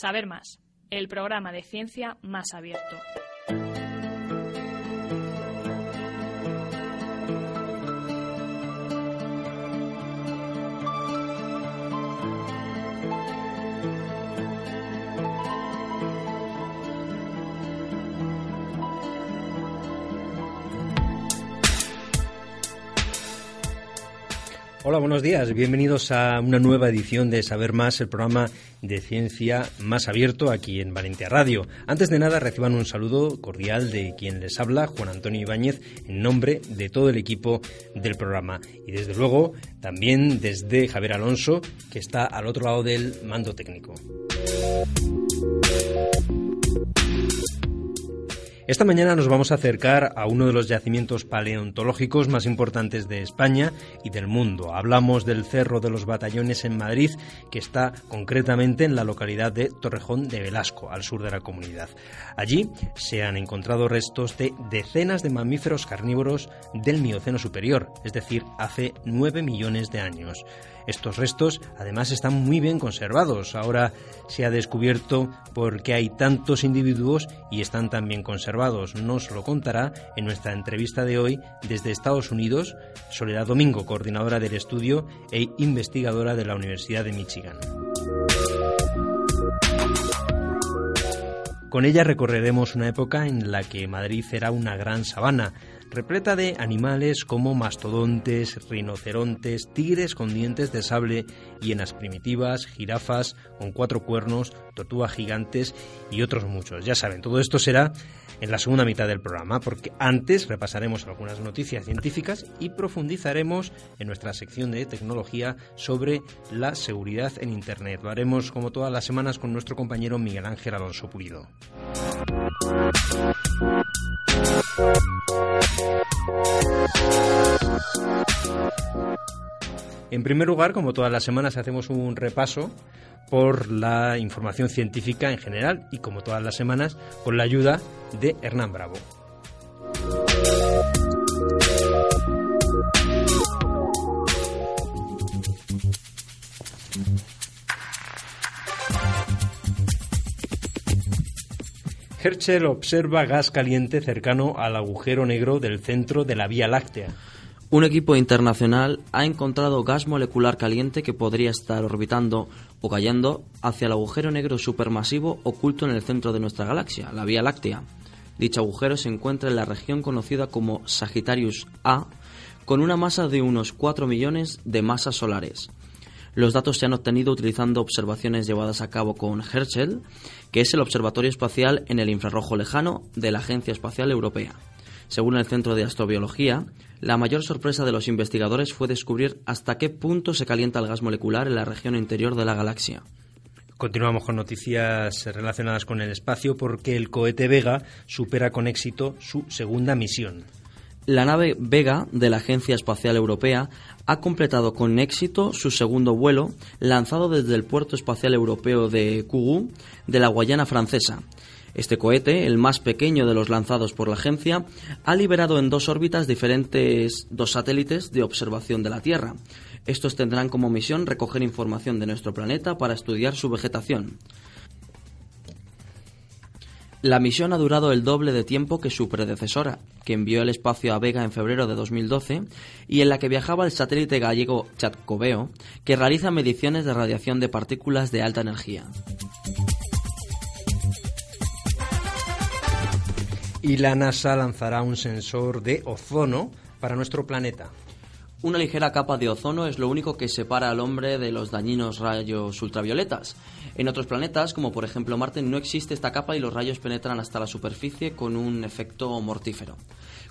Saber más, el programa de ciencia más abierto. Hola, buenos días. Bienvenidos a una nueva edición de Saber Más, el programa de ciencia más abierto aquí en Valencia Radio. Antes de nada, reciban un saludo cordial de quien les habla, Juan Antonio Ibáñez, en nombre de todo el equipo del programa. Y desde luego, también desde Javier Alonso, que está al otro lado del mando técnico. Esta mañana nos vamos a acercar a uno de los yacimientos paleontológicos más importantes de España y del mundo. Hablamos del Cerro de los Batallones en Madrid, que está concretamente en la localidad de Torrejón de Velasco, al sur de la comunidad. Allí se han encontrado restos de decenas de mamíferos carnívoros del Mioceno superior, es decir, hace 9 millones de años. Estos restos además están muy bien conservados. Ahora se ha descubierto por qué hay tantos individuos y están tan bien conservados. Nos lo contará en nuestra entrevista de hoy desde Estados Unidos Soledad Domingo, coordinadora del estudio e investigadora de la Universidad de Michigan. Con ella recorreremos una época en la que Madrid era una gran sabana, repleta de animales como mastodontes, rinocerontes, tigres con dientes de sable, hienas primitivas, jirafas con cuatro cuernos, tortugas gigantes y otros muchos. Ya saben, todo esto será en la segunda mitad del programa, porque antes repasaremos algunas noticias científicas y profundizaremos en nuestra sección de tecnología sobre la seguridad en Internet. Lo haremos como todas las semanas con nuestro compañero Miguel Ángel Alonso Pulido. En primer lugar, como todas las semanas, hacemos un repaso por la información científica en general y, como todas las semanas, con la ayuda de Hernán Bravo. Herschel observa gas caliente cercano al agujero negro del centro de la Vía Láctea. Un equipo internacional ha encontrado gas molecular caliente que podría estar orbitando o cayendo hacia el agujero negro supermasivo oculto en el centro de nuestra galaxia, la Vía Láctea. Dicho agujero se encuentra en la región conocida como Sagittarius A, con una masa de unos 4 millones de masas solares. Los datos se han obtenido utilizando observaciones llevadas a cabo con Herschel, que es el observatorio espacial en el infrarrojo lejano de la Agencia Espacial Europea. Según el Centro de Astrobiología, la mayor sorpresa de los investigadores fue descubrir hasta qué punto se calienta el gas molecular en la región interior de la galaxia. Continuamos con noticias relacionadas con el espacio porque el cohete Vega supera con éxito su segunda misión. La nave Vega de la Agencia Espacial Europea ha completado con éxito su segundo vuelo lanzado desde el Puerto Espacial Europeo de Kourou de la Guayana Francesa. Este cohete, el más pequeño de los lanzados por la agencia, ha liberado en dos órbitas diferentes dos satélites de observación de la Tierra. Estos tendrán como misión recoger información de nuestro planeta para estudiar su vegetación. La misión ha durado el doble de tiempo que su predecesora, que envió el espacio a Vega en febrero de 2012 y en la que viajaba el satélite gallego Chatcoveo, que realiza mediciones de radiación de partículas de alta energía. Y la NASA lanzará un sensor de ozono para nuestro planeta. Una ligera capa de ozono es lo único que separa al hombre de los dañinos rayos ultravioletas. En otros planetas, como por ejemplo Marte, no existe esta capa y los rayos penetran hasta la superficie con un efecto mortífero.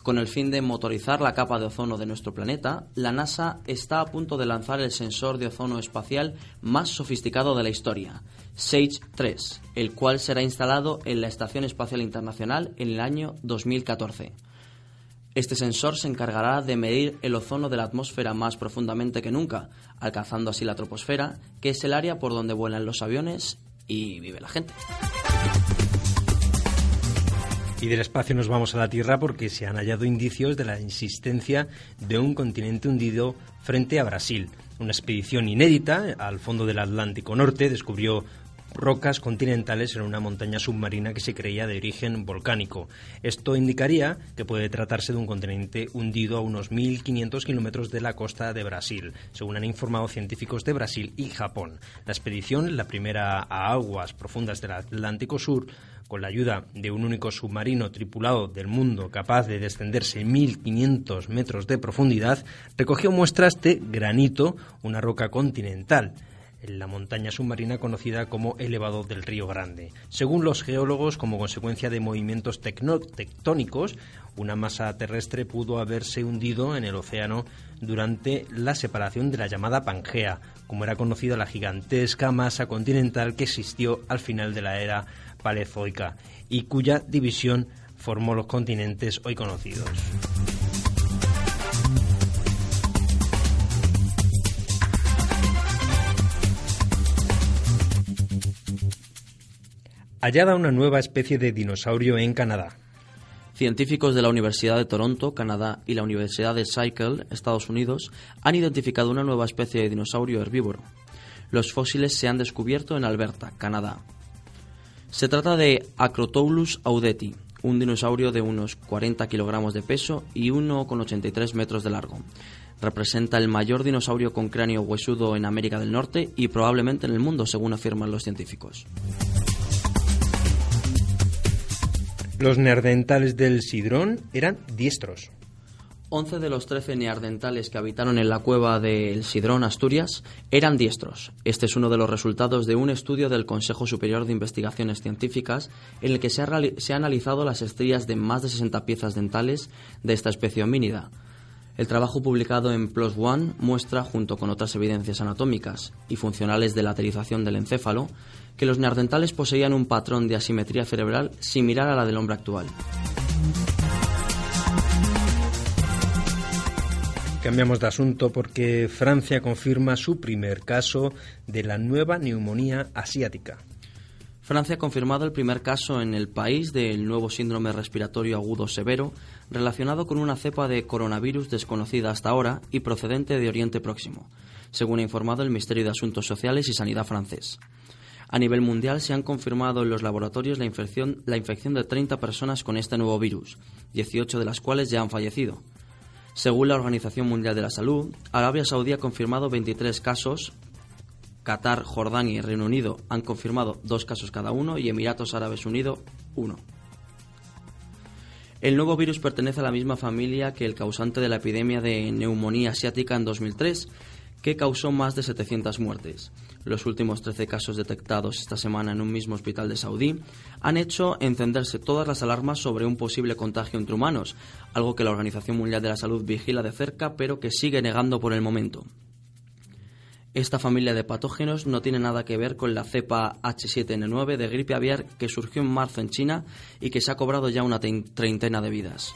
Con el fin de motorizar la capa de ozono de nuestro planeta, la NASA está a punto de lanzar el sensor de ozono espacial más sofisticado de la historia, SAGE 3, el cual será instalado en la Estación Espacial Internacional en el año 2014. Este sensor se encargará de medir el ozono de la atmósfera más profundamente que nunca, alcanzando así la troposfera, que es el área por donde vuelan los aviones y vive la gente. Y del espacio nos vamos a la Tierra porque se han hallado indicios de la existencia de un continente hundido frente a Brasil. Una expedición inédita al fondo del Atlántico Norte descubrió rocas continentales en una montaña submarina que se creía de origen volcánico. Esto indicaría que puede tratarse de un continente hundido a unos 1.500 kilómetros de la costa de Brasil, según han informado científicos de Brasil y Japón. La expedición, la primera a aguas profundas del Atlántico Sur, con la ayuda de un único submarino tripulado del mundo capaz de descenderse 1.500 metros de profundidad, recogió muestras de granito, una roca continental en la montaña submarina conocida como elevado del Río Grande. Según los geólogos, como consecuencia de movimientos tectónicos, una masa terrestre pudo haberse hundido en el océano durante la separación de la llamada Pangea, como era conocida la gigantesca masa continental que existió al final de la era paleozoica y cuya división formó los continentes hoy conocidos. Hallada una nueva especie de dinosaurio en Canadá. Científicos de la Universidad de Toronto, Canadá, y la Universidad de Cycle, Estados Unidos, han identificado una nueva especie de dinosaurio herbívoro. Los fósiles se han descubierto en Alberta, Canadá. Se trata de Acrotoulus audeti, un dinosaurio de unos 40 kilogramos de peso y 1,83 metros de largo. Representa el mayor dinosaurio con cráneo huesudo en América del Norte y probablemente en el mundo, según afirman los científicos. Los neandertales del Sidrón eran diestros. 11 de los 13 neandertales que habitaron en la cueva del Sidrón, Asturias, eran diestros. Este es uno de los resultados de un estudio del Consejo Superior de Investigaciones Científicas en el que se ha, se ha analizado las estrías de más de 60 piezas dentales de esta especie homínida. El trabajo publicado en PLOS ONE muestra, junto con otras evidencias anatómicas y funcionales de laterización del encéfalo, que los neandertales poseían un patrón de asimetría cerebral similar a la del hombre actual. Cambiamos de asunto porque Francia confirma su primer caso de la nueva neumonía asiática. Francia ha confirmado el primer caso en el país del nuevo síndrome respiratorio agudo severo relacionado con una cepa de coronavirus desconocida hasta ahora y procedente de Oriente Próximo, según ha informado el Ministerio de Asuntos Sociales y Sanidad francés. A nivel mundial se han confirmado en los laboratorios la infección, la infección de 30 personas con este nuevo virus, 18 de las cuales ya han fallecido. Según la Organización Mundial de la Salud, Arabia Saudí ha confirmado 23 casos, Qatar, Jordania y Reino Unido han confirmado dos casos cada uno y Emiratos Árabes Unidos uno. El nuevo virus pertenece a la misma familia que el causante de la epidemia de neumonía asiática en 2003, que causó más de 700 muertes. Los últimos 13 casos detectados esta semana en un mismo hospital de Saudí han hecho encenderse todas las alarmas sobre un posible contagio entre humanos, algo que la Organización Mundial de la Salud vigila de cerca pero que sigue negando por el momento. Esta familia de patógenos no tiene nada que ver con la cepa H7N9 de gripe aviar que surgió en marzo en China y que se ha cobrado ya una treintena de vidas.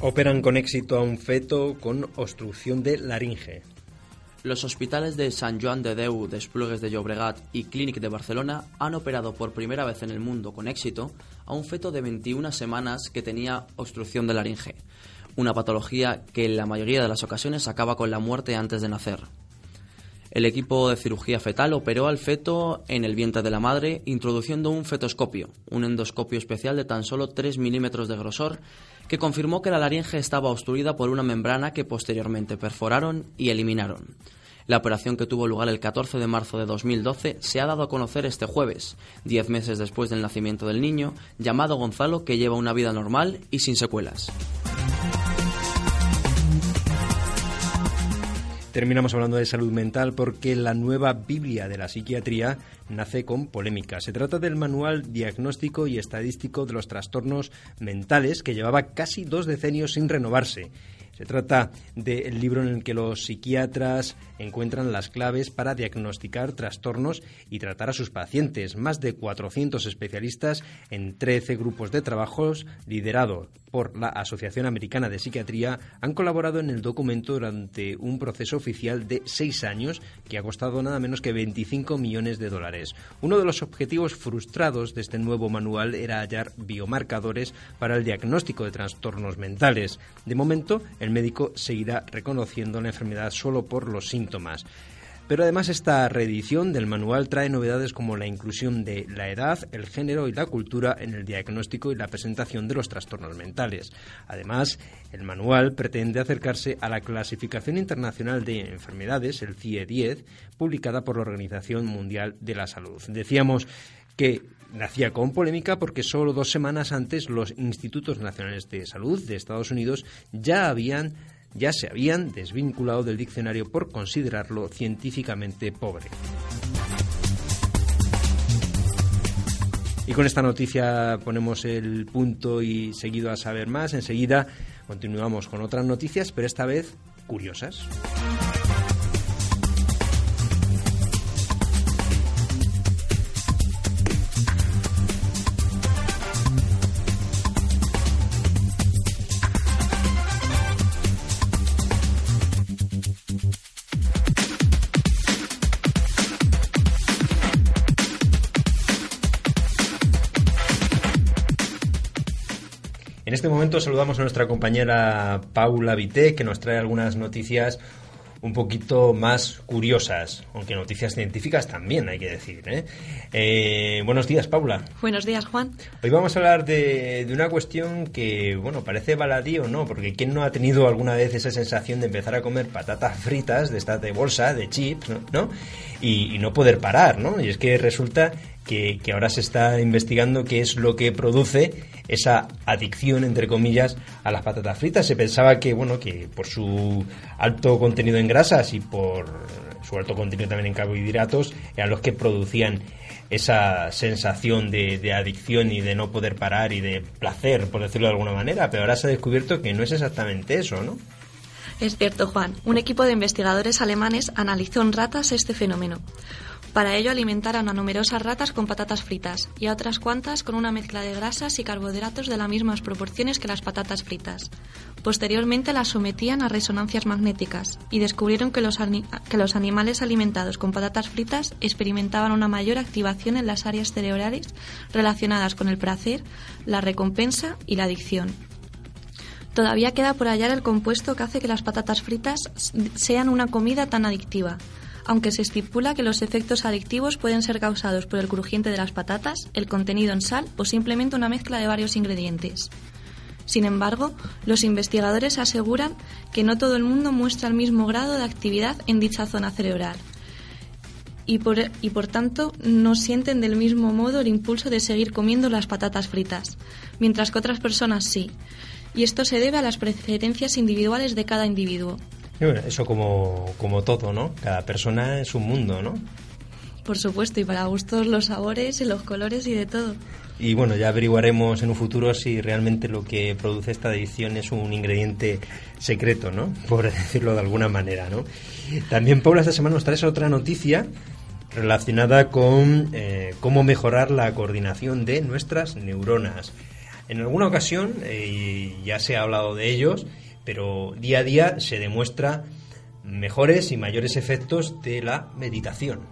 Operan con éxito a un feto con obstrucción de laringe. Los hospitales de San Joan de Déu, Desplugues de Llobregat y Clínic de Barcelona han operado por primera vez en el mundo con éxito a un feto de 21 semanas que tenía obstrucción de laringe, una patología que en la mayoría de las ocasiones acaba con la muerte antes de nacer. El equipo de cirugía fetal operó al feto en el vientre de la madre introduciendo un fetoscopio, un endoscopio especial de tan solo 3 milímetros de grosor que confirmó que la laringe estaba obstruida por una membrana que posteriormente perforaron y eliminaron. La operación que tuvo lugar el 14 de marzo de 2012 se ha dado a conocer este jueves, diez meses después del nacimiento del niño, llamado Gonzalo, que lleva una vida normal y sin secuelas. Terminamos hablando de salud mental porque la nueva Biblia de la psiquiatría nace con polémica. Se trata del manual diagnóstico y estadístico de los trastornos mentales que llevaba casi dos decenios sin renovarse se trata del libro en el que los psiquiatras encuentran las claves para diagnosticar trastornos y tratar a sus pacientes. Más de 400 especialistas en 13 grupos de trabajos liderados por la Asociación Americana de Psiquiatría han colaborado en el documento durante un proceso oficial de seis años que ha costado nada menos que 25 millones de dólares. Uno de los objetivos frustrados de este nuevo manual era hallar biomarcadores para el diagnóstico de trastornos mentales. De momento, el médico seguirá reconociendo la enfermedad solo por los síntomas. Pero además esta reedición del manual trae novedades como la inclusión de la edad, el género y la cultura en el diagnóstico y la presentación de los trastornos mentales. Además, el manual pretende acercarse a la clasificación internacional de enfermedades, el CIE-10, publicada por la Organización Mundial de la Salud. Decíamos que nacía con polémica porque solo dos semanas antes los Institutos Nacionales de Salud de Estados Unidos ya habían ya se habían desvinculado del diccionario por considerarlo científicamente pobre. Y con esta noticia ponemos el punto y seguido a saber más. Enseguida continuamos con otras noticias, pero esta vez curiosas. Momento saludamos a nuestra compañera Paula Vité, que nos trae algunas noticias un poquito más curiosas, aunque noticias científicas también hay que decir. ¿eh? Eh, buenos días, Paula. Buenos días, Juan. Hoy vamos a hablar de, una cuestión que, bueno, parece baladí o no, porque ¿quién no ha tenido alguna vez esa sensación de empezar a comer patatas fritas de estas de bolsa, de chips, ¿no? Y, y no poder parar, ¿no? Y es que resulta que, ahora se está investigando qué es lo que produce esa adicción, entre comillas, a las patatas fritas. Se pensaba que, bueno, que por su alto contenido en grasas y por su alto contenido también en carbohidratos, eran los que producían esa sensación de, de, adicción y de no poder parar y de placer, por decirlo de alguna manera, pero ahora se ha descubierto que no es exactamente eso, ¿no? Es cierto, Juan. Un equipo de investigadores alemanes analizó en ratas este fenómeno. Para ello alimentaron a numerosas ratas con patatas fritas y a otras cuantas con una mezcla de grasas y carbohidratos de las mismas proporciones que las patatas fritas. Posteriormente las sometían a resonancias magnéticas y descubrieron que los, que los animales alimentados con patatas fritas experimentaban una mayor activación en las áreas cerebrales relacionadas con el placer, la recompensa y la adicción. Todavía queda por hallar el compuesto que hace que las patatas fritas sean una comida tan adictiva aunque se estipula que los efectos adictivos pueden ser causados por el crujiente de las patatas, el contenido en sal o simplemente una mezcla de varios ingredientes. Sin embargo, los investigadores aseguran que no todo el mundo muestra el mismo grado de actividad en dicha zona cerebral y por, tanto no sienten del mismo modo el impulso de seguir comiendo las patatas fritas, mientras que otras personas sí. Y esto se debe a las preferencias individuales de cada individuo eso como, como todo, ¿no? Cada persona es un mundo, ¿no? Por supuesto, y para gustos los sabores y los colores y de todo. Y bueno, ya averiguaremos en un futuro si realmente lo que produce esta edición es un ingrediente secreto, ¿no? Por decirlo de alguna manera, ¿no? También, Paula, esta semana nos traes otra noticia relacionada con eh, cómo mejorar la coordinación de nuestras neuronas. En alguna ocasión, eh, ya se ha hablado de ellos, pero día a día se demuestra mejores y mayores efectos de la meditación.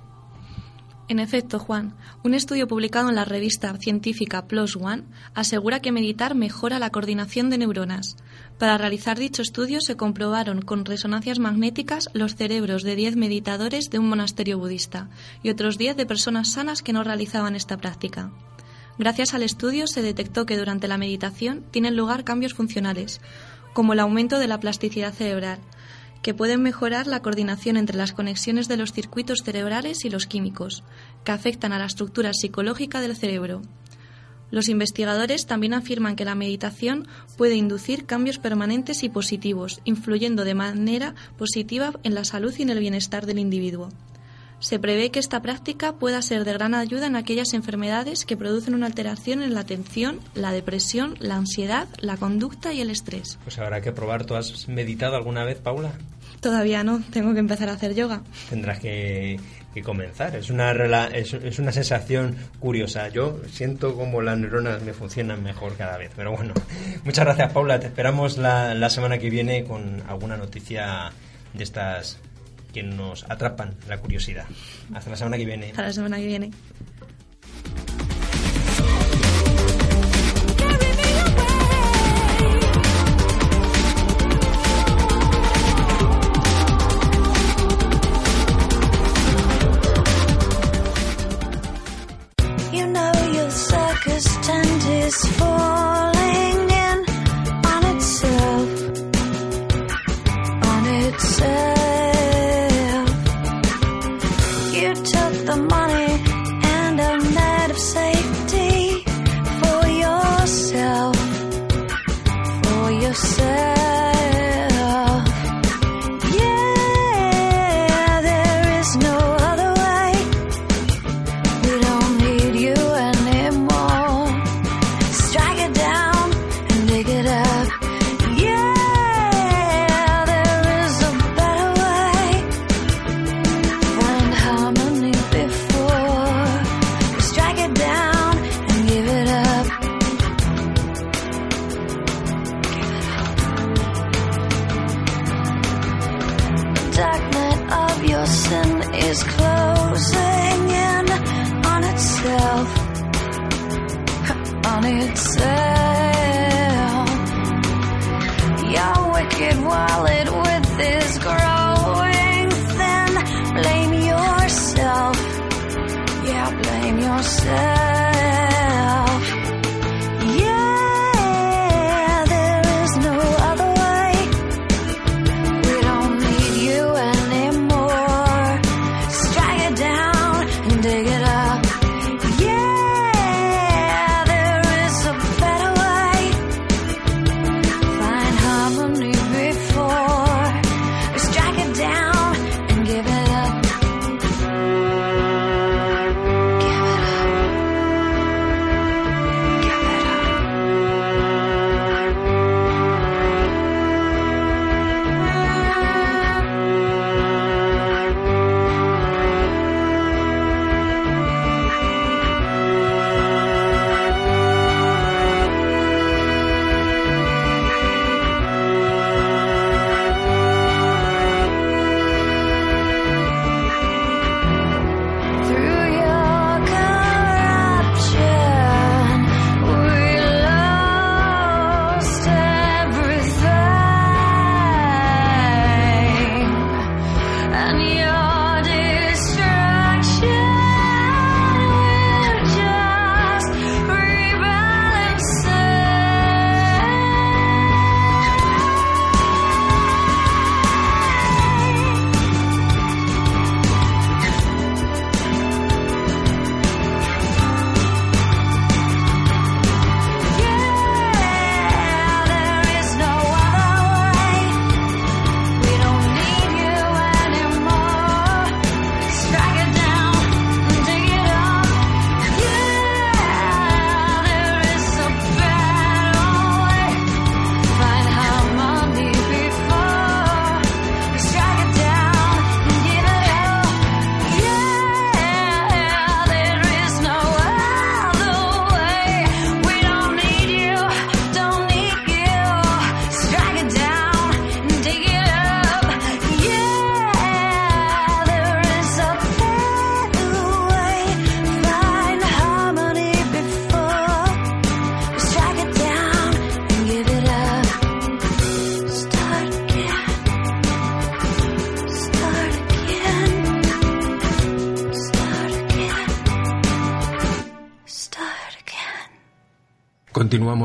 En efecto, Juan, un estudio publicado en la revista científica PLOS ONE asegura que meditar mejora la coordinación de neuronas. Para realizar dicho estudio se comprobaron con resonancias magnéticas los cerebros de 10 meditadores de un monasterio budista y otros 10 de personas sanas que no realizaban esta práctica. Gracias al estudio se detectó que durante la meditación tienen lugar cambios funcionales, como el aumento de la plasticidad cerebral, que pueden mejorar la coordinación entre las conexiones de los circuitos cerebrales y los químicos, que afectan a la estructura psicológica del cerebro. Los investigadores también afirman que la meditación puede inducir cambios permanentes y positivos, influyendo de manera positiva en la salud y en el bienestar del individuo. Se prevé que esta práctica pueda ser de gran ayuda en aquellas enfermedades que producen una alteración en la atención, la depresión, la ansiedad, la conducta y el estrés. Pues habrá que probar. ¿Tú has meditado alguna vez, Paula? Todavía no, tengo que empezar a hacer yoga. Tendrás que, comenzar. Es una, es, es, una sensación curiosa. Yo siento como las neuronas me funcionan mejor cada vez. Pero bueno, muchas gracias, Paula. Te esperamos la, la semana que viene con alguna noticia de estas que nos atrapan la curiosidad. Hasta la semana que viene. Hasta la semana que viene.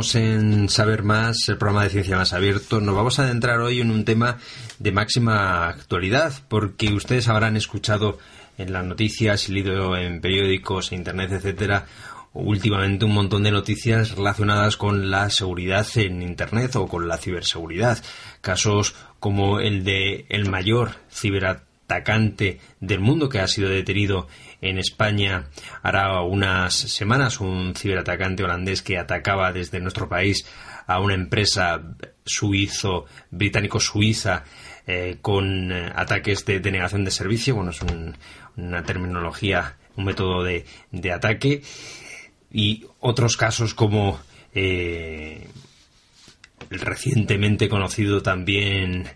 En Saber Más, el programa de Ciencia Más Abierto. Nos vamos a adentrar hoy en un tema de máxima actualidad, porque ustedes habrán escuchado en las noticias y leído en periódicos, internet, etcétera, últimamente un montón de noticias relacionadas con la seguridad en Internet o con la ciberseguridad. Casos como el de el mayor ciberatacante del mundo que ha sido detenido en España hará unas semanas, un ciberatacante holandés que atacaba desde nuestro país a una empresa suizo, británico-suiza, eh, con eh, ataques de denegación de servicio. Bueno, es una terminología, un método de, de ataque y otros casos como eh, el recientemente conocido también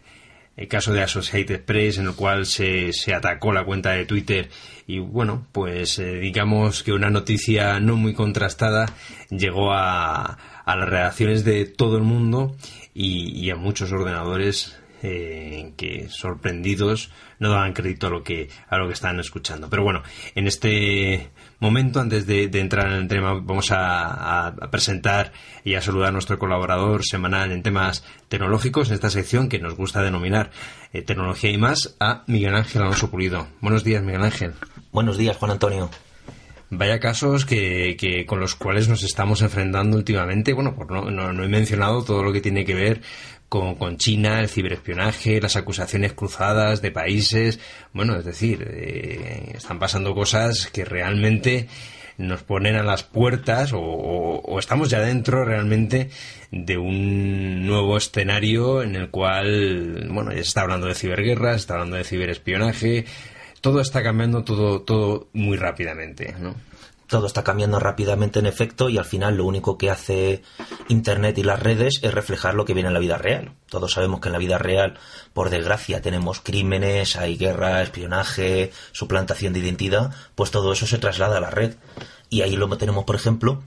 el caso de Associated Press en el cual se, se atacó la cuenta de Twitter. Y bueno pues eh, digamos que una noticia no muy contrastada llegó a, a las redacciones de todo el mundo y, a muchos ordenadores eh, que sorprendidos no daban crédito a lo que a lo que estaban escuchando. Pero bueno en este momento, antes de, entrar en el tema, vamos a, presentar y a saludar a nuestro colaborador semanal en temas tecnológicos, en esta sección que nos gusta denominar eh, Tecnología y más, a Miguel Ángel Alonso Pulido. Buenos días, Miguel Ángel. Buenos días, Juan Antonio. Vaya casos que, que, con los cuales nos estamos enfrentando últimamente. Bueno, por no, no, he mencionado todo lo que tiene que ver con, con, China, el ciberespionaje, las acusaciones cruzadas de países. Bueno, es decir, eh, están pasando cosas que realmente nos ponen a las puertas o, o, estamos ya dentro realmente de un nuevo escenario en el cual, bueno, ya se está hablando de ciberguerra, se está hablando de ciberespionaje, todo está cambiando todo, todo muy rápidamente, ¿no? Todo está cambiando rápidamente en efecto y al final lo único que hace Internet y las redes es reflejar lo que viene en la vida real. Todos sabemos que en la vida real, por desgracia, tenemos crímenes, hay guerra, espionaje, suplantación de identidad, pues todo eso se traslada a la red. Y ahí lo tenemos, por ejemplo,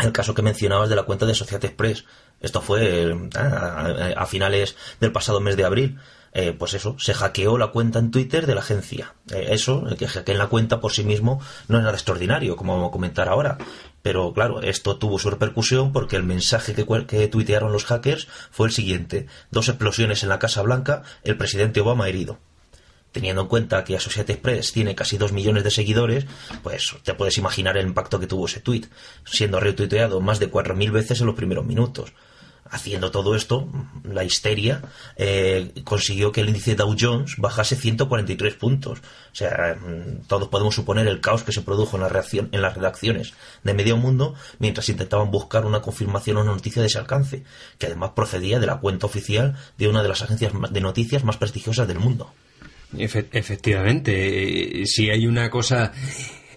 el caso que mencionabas de la cuenta de Societe Express. Esto fue eh, a finales del pasado mes de abril eh, pues eso, se hackeó la cuenta en Twitter de la agencia. Eh, eso, el que hackeen la cuenta por sí mismo no es nada extraordinario, como vamos a comentar ahora. Pero claro, esto tuvo su repercusión porque el mensaje que, que tuitearon los hackers fue el siguiente. Dos explosiones en la Casa Blanca, el presidente Obama herido teniendo en cuenta que Associated Press tiene casi dos millones de seguidores, pues te puedes imaginar el impacto que tuvo ese tweet, siendo retuiteado más de cuatro mil veces en los primeros minutos haciendo todo esto, la histeria, eh, consiguió que el índice Dow Jones bajase 143 puntos. O sea, mm, todos podemos suponer el caos que se produjo en, la reacción, en las redacciones de medio mundo mientras intentaban buscar una confirmación o una noticia de ese alcance, que además procedía de la cuenta oficial de una de las agencias de noticias más prestigiosas del mundo. efectivamente, eh, si hay una cosa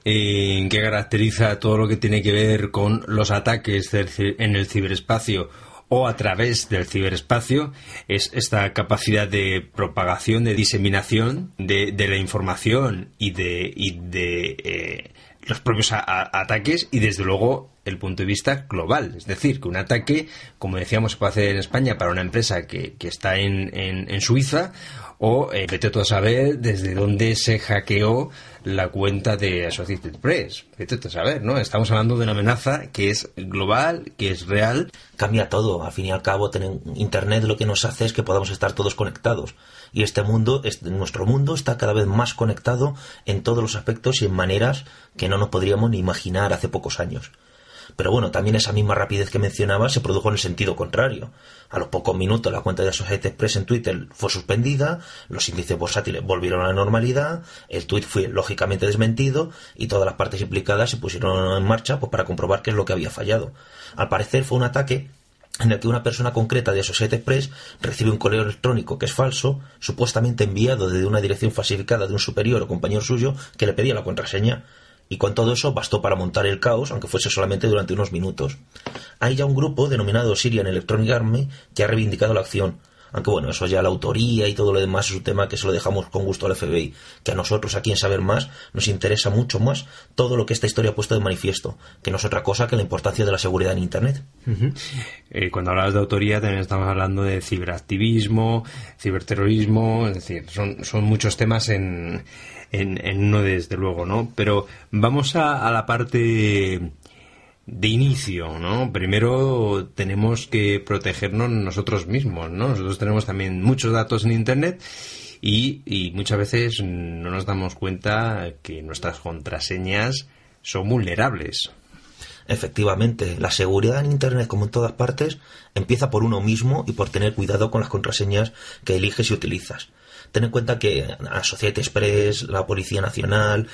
eh, que caracteriza todo lo que tiene que ver con los ataques en el ciberespacio o a través del ciberespacio es esta capacidad de propagación, de diseminación de, la información y de, y de eh, los propios ataques y desde luego el punto de vista global. Es decir, que un ataque, como decíamos, se puede hacer en España para una empresa que, que está en, en, Suiza o eh, vete todo a saber desde dónde se hackeó la cuenta de Associated Press. A saber, ¿no? Estamos hablando de una amenaza que es global, que es real. Cambia todo. Al fin y al cabo, tener Internet lo que nos hace es que podamos estar todos conectados. Y este mundo, nuestro mundo, está cada vez más conectado en todos los aspectos y en maneras que no nos podríamos ni imaginar hace pocos años. Pero bueno, también esa misma rapidez que mencionaba se produjo en el sentido contrario. A los pocos minutos la cuenta de Associated Express en Twitter fue suspendida, los índices bursátiles volvieron a la normalidad, el tweet fue lógicamente desmentido y todas las partes implicadas se pusieron en marcha pues, para comprobar qué es lo que había fallado. Al parecer fue un ataque en el que una persona concreta de Associated Express recibe un correo electrónico que es falso, supuestamente enviado desde una dirección falsificada de un superior o compañero suyo que le pedía la contraseña y con todo eso bastó para montar el caos, aunque fuese solamente durante unos minutos. Hay ya un grupo denominado Syrian Electronic Army que ha reivindicado la acción, aunque bueno, eso ya la autoría y todo lo demás es un tema que se lo dejamos con gusto al FBI, que a nosotros aquí en Saber Más nos interesa mucho más todo lo que esta historia ha puesto de manifiesto, que no es otra cosa que la importancia de la seguridad en Internet. Eh, cuando hablabas de autoría también estamos hablando de ciberactivismo, ciberterrorismo, es decir, son, son muchos temas en en, uno desde luego, ¿no? Pero vamos a, la parte de inicio, ¿no? Primero tenemos que protegernos nosotros mismos, ¿no? Nosotros tenemos también muchos datos en Internet y, y muchas veces no nos damos cuenta que nuestras contraseñas son vulnerables. Efectivamente, la seguridad en Internet, como en todas partes, empieza por uno mismo y por tener cuidado con las contraseñas que eliges y utilizas. Ten en cuenta que Associated Express, la Policía Nacional,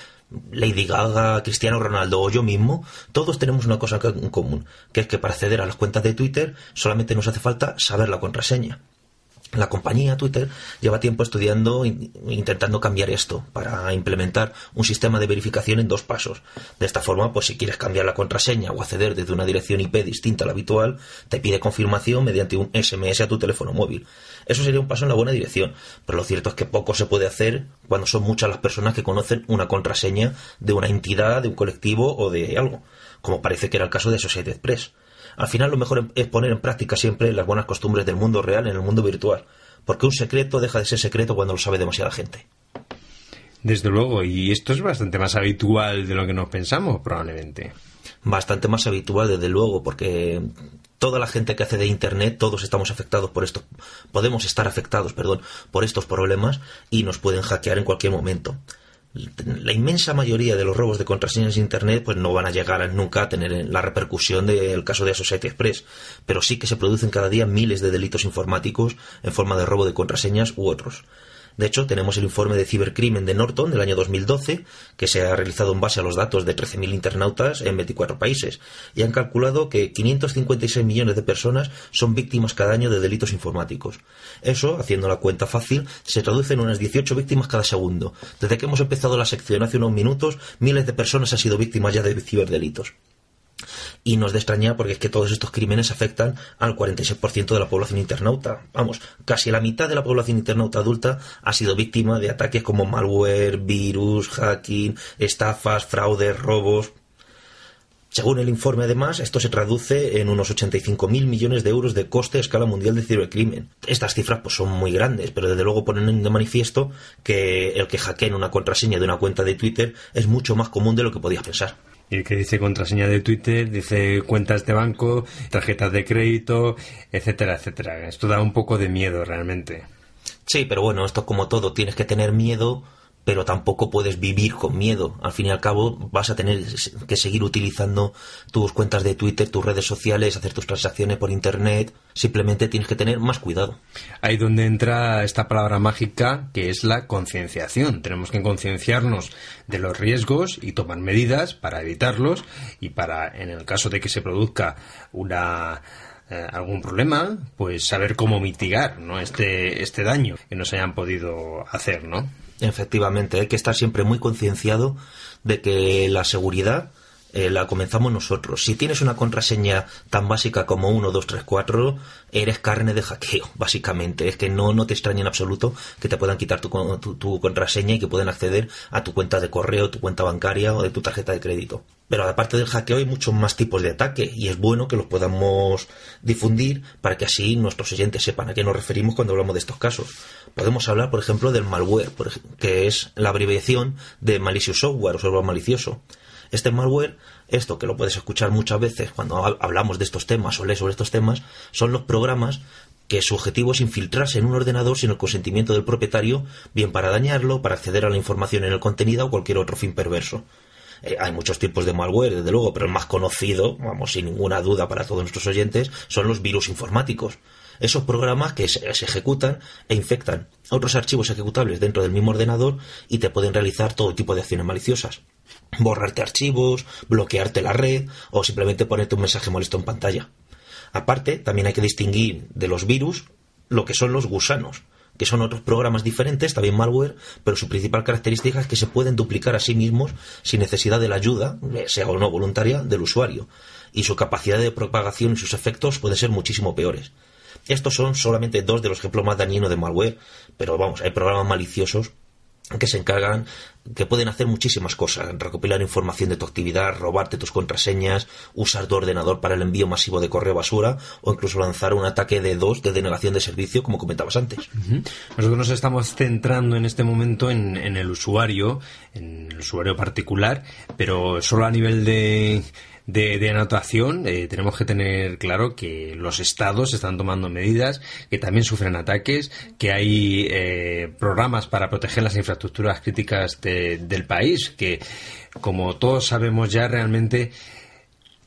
Lady Gaga, Cristiano Ronaldo o yo mismo, todos tenemos una cosa en común, que es que para acceder a las cuentas de Twitter solamente nos hace falta saber la contraseña. La compañía Twitter lleva tiempo estudiando e intentando cambiar esto para implementar un sistema de verificación en dos pasos. De esta forma, pues si quieres cambiar la contraseña o acceder desde una dirección IP distinta a la habitual, te pide confirmación mediante un SMS a tu teléfono móvil. Eso sería un paso en la buena dirección, pero lo cierto es que poco se puede hacer cuando son muchas las personas que conocen una contraseña de una entidad, de un colectivo o de algo, como parece que era el caso de Society Press. Al final lo mejor es poner en práctica siempre las buenas costumbres del mundo real en el mundo virtual, porque un secreto deja de ser secreto cuando lo sabe demasiada gente. Desde luego, y esto es bastante más habitual de lo que nos pensamos, probablemente. Bastante más habitual, desde luego, porque toda la gente que hace de Internet, todos estamos afectados por esto, podemos estar afectados, perdón, por estos problemas y nos pueden hackear en cualquier momento la inmensa mayoría de los robos de contraseñas de Internet pues no van a llegar nunca a tener la repercusión del caso de Associated Express, pero sí que se producen cada día miles de delitos informáticos en forma de robo de contraseñas u otros. De hecho, tenemos el informe de cibercrimen de Norton del año 2012, que se ha realizado en base a los datos de 13.000 internautas en 24 países, y han calculado que 556 millones de personas son víctimas cada año de delitos informáticos. Eso, haciendo la cuenta fácil, se traduce en unas 18 víctimas cada segundo. Desde que hemos empezado la sección hace unos minutos, miles de personas han sido víctimas ya de ciberdelitos. Y nos de extrañar porque es que todos estos crímenes afectan al 46% de la población internauta. Vamos, casi la mitad de la población internauta adulta ha sido víctima de ataques como malware, virus, hacking, estafas, fraudes, robos. Según el informe, además, esto se traduce en unos 85.000 millones de euros de coste a escala mundial de cibercrimen. Estas cifras pues, son muy grandes, pero desde luego ponen de manifiesto que el que hackeen una contraseña de una cuenta de Twitter es mucho más común de lo que podías pensar. Y que dice contraseña de Twitter, dice cuentas de banco, tarjetas de crédito, etcétera, etcétera. Esto da un poco de miedo realmente. Sí, pero bueno, esto como todo, tienes que tener miedo pero tampoco puedes vivir con miedo. Al fin y al cabo vas a tener que seguir utilizando tus cuentas de Twitter, tus redes sociales, hacer tus transacciones por Internet. Simplemente tienes que tener más cuidado. Ahí donde entra esta palabra mágica que es la concienciación. Tenemos que concienciarnos de los riesgos y tomar medidas para evitarlos y para, en el caso de que se produzca una eh, algún problema, pues saber cómo mitigar ¿no? este, este daño que nos hayan podido hacer, ¿no? Efectivamente, hay que estar siempre muy concienciado de que la seguridad eh, la comenzamos nosotros. Si tienes una contraseña tan básica como 1, 2, 3, 4, eres carne de hackeo, básicamente. Es que no, no te extraña en absoluto que te puedan quitar tu, tu, contraseña y que puedan acceder a tu cuenta de correo, tu cuenta bancaria o de tu tarjeta de crédito. Pero aparte del hackeo hay muchos más tipos de ataque y es bueno que los podamos difundir para que así nuestros oyentes sepan a qué nos referimos cuando hablamos de estos casos. Podemos hablar, por ejemplo, del malware, que es la abreviación de malicious software o software malicioso. Este malware, esto que lo puedes escuchar muchas veces cuando hablamos de estos temas o lees sobre estos temas, son los programas que su objetivo es infiltrarse en un ordenador sin el consentimiento del propietario, bien para dañarlo, para acceder a la información en el contenido o cualquier otro fin perverso. Eh, hay muchos tipos de malware, desde luego, pero el más conocido, vamos, sin ninguna duda para todos nuestros oyentes, son los virus informáticos. Esos programas que se, ejecutan e infectan otros archivos ejecutables dentro del mismo ordenador y te pueden realizar todo tipo de acciones maliciosas borrarte archivos, bloquearte la red o simplemente ponerte un mensaje molesto en pantalla. Aparte, también hay que distinguir de los virus lo que son los gusanos, que son otros programas diferentes, también malware, pero su principal característica es que se pueden duplicar a sí mismos sin necesidad de la ayuda, sea o no voluntaria, del usuario, y su capacidad de propagación y sus efectos pueden ser muchísimo peores. Estos son solamente dos de los ejemplos más dañinos de malware, pero vamos, hay programas maliciosos que se encargan, que pueden hacer muchísimas cosas, recopilar información de tu actividad, robarte tus contraseñas, usar tu ordenador para el envío masivo de correo basura o incluso lanzar un ataque de dos de denegación de servicio, como comentabas antes. Nosotros nos estamos centrando en este momento en, en el usuario, en el usuario particular, pero solo a nivel de de, anotación, eh, tenemos que tener claro que los estados están tomando medidas, que también sufren ataques, que hay eh, programas para proteger las infraestructuras críticas del país, que como todos sabemos ya realmente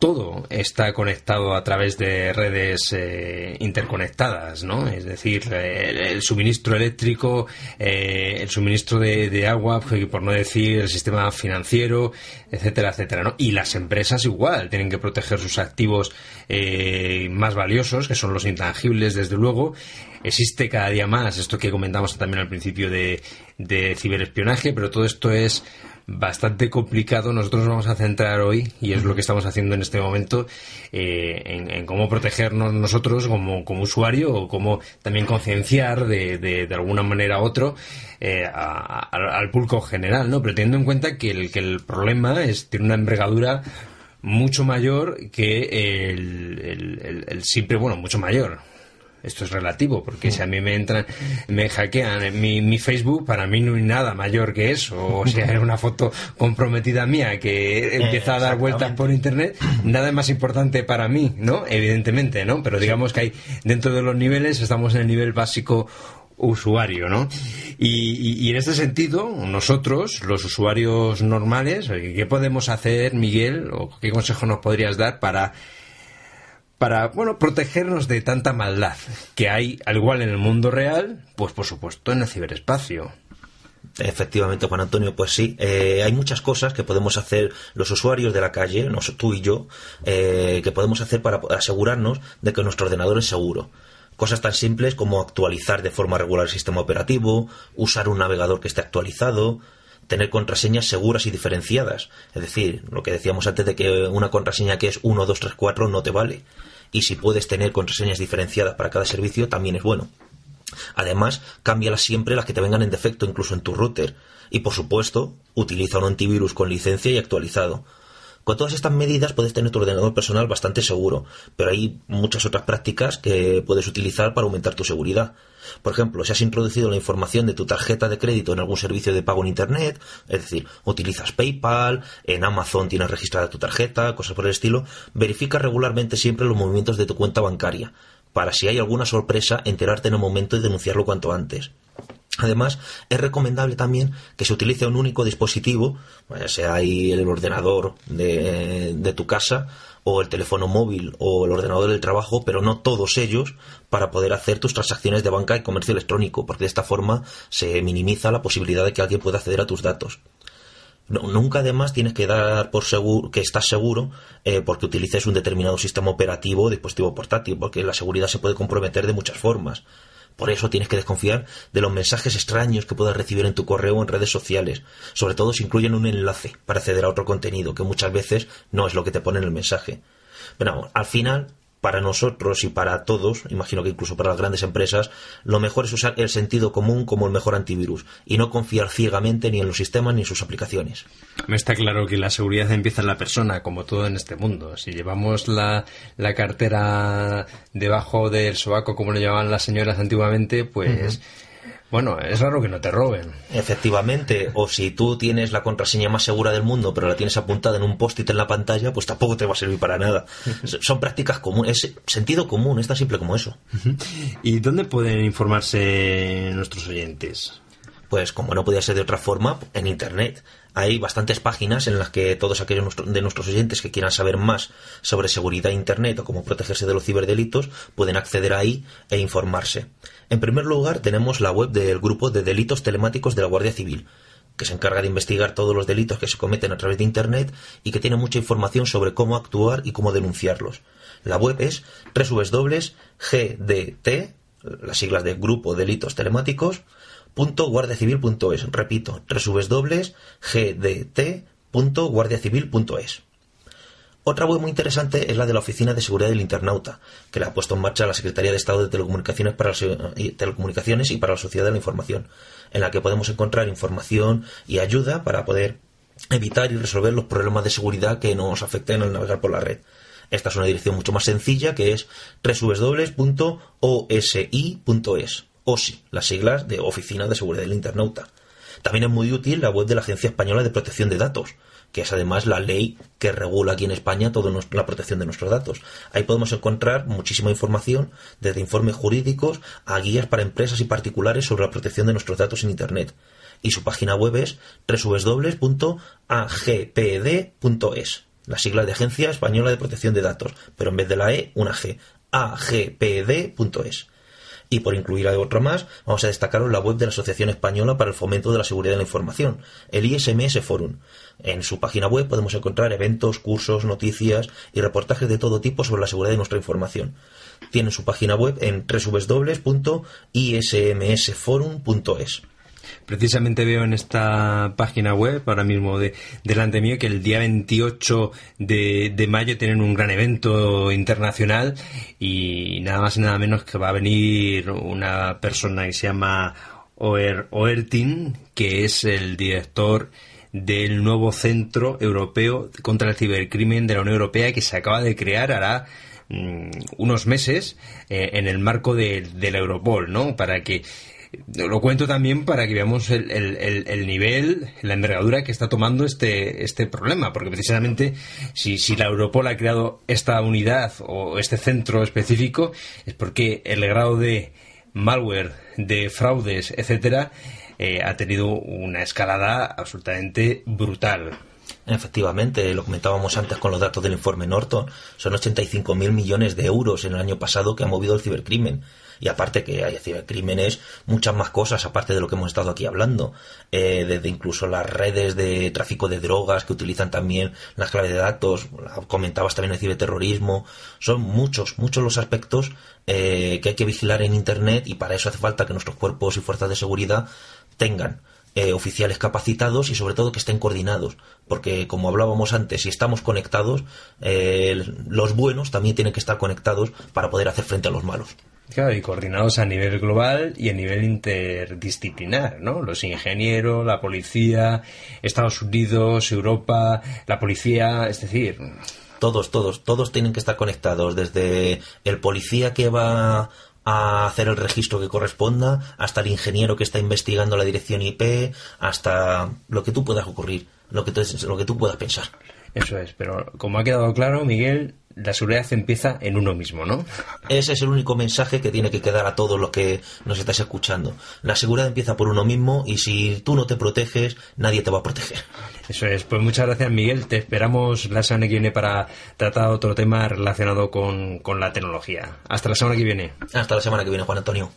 todo está conectado a través de redes eh, interconectadas, ¿no? Es decir, eh, el, suministro eléctrico, eh, el suministro de, agua, pues, por no decir el sistema financiero, etcétera, etcétera, ¿no? Y las empresas igual tienen que proteger sus activos más valiosos, que son los intangibles, desde luego. Existe cada día más esto que comentamos también al principio de ciberespionaje, pero todo esto es bastante complicado. Nosotros nos vamos a centrar hoy, y es lo que estamos haciendo en este momento, eh, en, cómo protegernos nosotros como, como usuario o cómo también concienciar de, de, alguna manera u otro eh, al público general, ¿no? Pero teniendo en cuenta que el, que el problema es, tiene una envergadura mucho mayor que el, el siempre, bueno, mucho mayor esto es relativo, porque si a mí me entran, me hackean mi, mi Facebook, para mí no hay nada mayor que eso. O si hay una foto comprometida mía que empieza a dar vueltas por internet, nada es más importante para mí, ¿no? Evidentemente, ¿no? Pero digamos que hay, dentro de los niveles, estamos en el nivel básico usuario, ¿no? Y, y, en este sentido, nosotros, los usuarios normales, ¿qué podemos hacer, Miguel? ¿O qué consejo nos podrías dar para para, bueno, protegernos de tanta maldad que hay, al igual en el mundo real, pues por supuesto en el ciberespacio. Efectivamente, Juan Antonio, pues sí, eh, hay muchas cosas que podemos hacer los usuarios de la calle, tú y yo, eh, que podemos hacer para asegurarnos de que nuestro ordenador es seguro. Cosas tan simples como actualizar de forma regular el sistema operativo, usar un navegador que esté actualizado, tener contraseñas seguras y diferenciadas. Es decir, lo que decíamos antes de que una contraseña que es 1, 2, 3, 4 no te vale y si puedes tener contraseñas diferenciadas para cada servicio también es bueno. Además, cámbialas siempre las que te vengan en defecto, incluso en tu router. Y por supuesto, utiliza un antivirus con licencia y actualizado. Con todas estas medidas puedes tener tu ordenador personal bastante seguro, pero hay muchas otras prácticas que puedes utilizar para aumentar tu seguridad. Por ejemplo, si has introducido la información de tu tarjeta de crédito en algún servicio de pago en Internet, es decir, utilizas PayPal, en Amazon tienes registrada tu tarjeta, cosas por el estilo, verifica regularmente siempre los movimientos de tu cuenta bancaria, para si hay alguna sorpresa enterarte en el momento y denunciarlo cuanto antes. Además, es recomendable también que se utilice un único dispositivo, ya sea ahí el ordenador de, de, tu casa, o el teléfono móvil, o el ordenador del trabajo, pero no todos ellos, para poder hacer tus transacciones de banca y comercio electrónico, porque de esta forma se minimiza la posibilidad de que alguien pueda acceder a tus datos. nunca además tienes que dar por seguro que estás seguro eh, porque utilices un determinado sistema operativo o dispositivo portátil, porque la seguridad se puede comprometer de muchas formas. Por eso tienes que desconfiar de los mensajes extraños que puedas recibir en tu correo o en redes sociales, sobre todo si incluyen un enlace para acceder a otro contenido, que muchas veces no es lo que te pone en el mensaje. Pero al final para nosotros y para todos, imagino que incluso para las grandes empresas, lo mejor es usar el sentido común como el mejor antivirus y no confiar ciegamente ni en los sistemas ni en sus aplicaciones. Me está claro que la seguridad empieza en la persona, como todo en este mundo. Si llevamos la, la cartera debajo del sobaco, como lo llamaban las señoras antiguamente, pues... Bueno, es raro que no te roben. Efectivamente, o si tú tienes la contraseña más segura del mundo, pero la tienes apuntada en un post-it en la pantalla, pues tampoco te va a servir para nada. Son prácticas comunes, es sentido común, es tan simple como eso. ¿Y dónde pueden informarse nuestros oyentes? Pues como no podía ser de otra forma, en Internet. Hay bastantes páginas en las que todos aquellos de nuestros oyentes que quieran saber más sobre seguridad Internet o cómo protegerse de los ciberdelitos pueden acceder ahí e informarse. En primer lugar, tenemos la web del Grupo de Delitos Telemáticos de la Guardia Civil, que se encarga de investigar todos los delitos que se cometen a través de Internet y que tiene mucha información sobre cómo actuar y cómo denunciarlos. La web es www.gdt, las siglas de Grupo Delitos Telemáticos, .guardiacivil.es. Repito, www.gdt.guardiacivil.es. Otra web muy interesante es la de la Oficina de Seguridad del Internauta, que la ha puesto en marcha la Secretaría de Estado de Telecomunicaciones, para Telecomunicaciones y para la Sociedad de la Información, en la que podemos encontrar información y ayuda para poder evitar y resolver los problemas de seguridad que nos afecten al navegar por la red. Esta es una dirección mucho más sencilla que es www.osi.es. OSI, las siglas de Oficina de Seguridad del Internauta. También es muy útil la web de la Agencia Española de Protección de Datos, que es además la ley que regula aquí en España toda la protección de nuestros datos. Ahí podemos encontrar muchísima información, desde informes jurídicos a guías para empresas y particulares sobre la protección de nuestros datos en Internet. Y su página web es www.agpd.es. la sigla de Agencia Española de Protección de Datos, pero en vez de la E, una G, agpd.es. Y por incluir a otro más, vamos a destacaros la web de la Asociación Española para el Fomento de la Seguridad de la Información, el ISMS Forum. En su página web podemos encontrar eventos, cursos, noticias y reportajes de todo tipo sobre la seguridad de nuestra información. Tiene su página web en www.ismsforum.es. Precisamente veo en esta página web, ahora mismo de, delante mío, que el día 28 de, de, mayo tienen un gran evento internacional y nada más y nada menos que va a venir una persona que se llama Oer, Oertin, que es el director del nuevo Centro Europeo contra el Cibercrimen de la Unión Europea que se acaba de crear hará mm, unos meses eh, en el marco de, de la Europol, ¿no? Para que lo cuento también para que veamos el, el, el, nivel, la envergadura que está tomando este, este problema, porque precisamente si, si la Europol ha creado esta unidad o este centro específico, es porque el grado de malware, de fraudes, etcétera, eh, ha tenido una escalada absolutamente brutal. Efectivamente, lo comentábamos antes con los datos del informe Norton, son 85.000 millones de euros en el año pasado que ha movido el cibercrimen y aparte que hay cibercrímenes, muchas más cosas aparte de lo que hemos estado aquí hablando, eh, desde incluso las redes de tráfico de drogas que utilizan también las claves de datos, comentabas también el ciberterrorismo, son muchos, muchos los aspectos eh, que hay que vigilar en Internet y para eso hace falta que nuestros cuerpos y fuerzas de seguridad tengan eh, oficiales capacitados y sobre todo que estén coordinados. Porque como hablábamos antes, si estamos conectados, los buenos también tienen que estar conectados para poder hacer frente a los malos. Claro, y coordinados a nivel global y a nivel interdisciplinar, ¿no? Los ingenieros, la policía, Estados Unidos, Europa, la policía, es decir... Todos, todos, todos tienen que estar conectados, desde el policía que va a hacer el registro que corresponda, hasta el ingeniero que está investigando la dirección IP, hasta lo que tú puedas ocurrir, lo que, lo que tú puedas pensar. Eso es, pero como ha quedado claro, Miguel, la seguridad empieza en uno mismo, ¿no? Ese es el único mensaje que tiene que quedar a todos los que nos estáis escuchando. La seguridad empieza por uno mismo y si tú no te proteges, nadie te va a proteger. Eso es. Pues muchas gracias, Miguel. Te esperamos la semana que viene para tratar otro tema relacionado con, con la tecnología. Hasta la semana que viene. Hasta la semana que viene, Juan Antonio.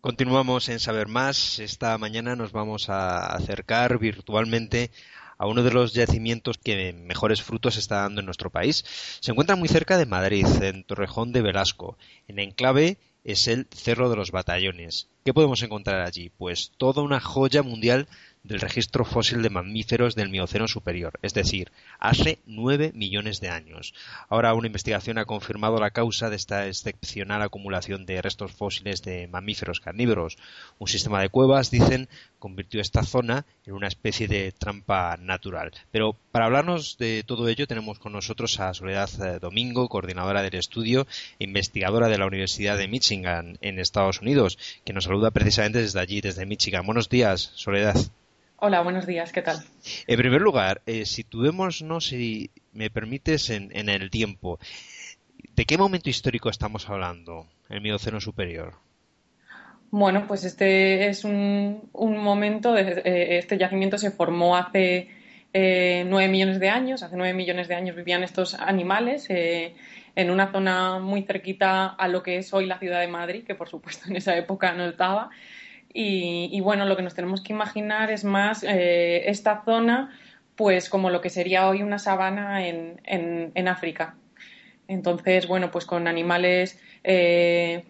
Continuamos en Saber Más. Esta mañana nos vamos a acercar virtualmente a uno de los yacimientos que mejores frutos está dando en nuestro país. Se encuentra muy cerca de Madrid, en Torrejón de Velasco. En enclave es el Cerro de los Batallones. ¿Qué podemos encontrar allí? Pues toda una joya mundial del registro fósil de mamíferos del Mioceno superior, es decir, hace nueve millones de años. Ahora una investigación ha confirmado la causa de esta excepcional acumulación de restos fósiles de mamíferos carnívoros. Un sistema de cuevas, dicen, convirtió esta zona en una especie de trampa natural. Pero para hablarnos de todo ello tenemos con nosotros a Soledad eh, Domingo, coordinadora del estudio e investigadora de la Universidad de Michigan en Estados Unidos, que nos saluda precisamente desde allí, desde Michigan. Buenos días, Soledad. Hola, buenos días, ¿qué tal? En primer lugar, eh, situémonos, si me permites, en, el tiempo. ¿De qué momento histórico estamos hablando, el Mioceno superior? Bueno, pues este es un, momento, eh, este yacimiento se formó hace eh, nueve millones de años, hace nueve millones de años vivían estos animales eh, en una zona muy cerquita a lo que es hoy la ciudad de Madrid, que por supuesto en esa época no estaba, y, bueno, lo que nos tenemos que imaginar es más eh, esta zona, pues como lo que sería hoy una sabana en, en, África. Entonces, bueno, pues con animales eh,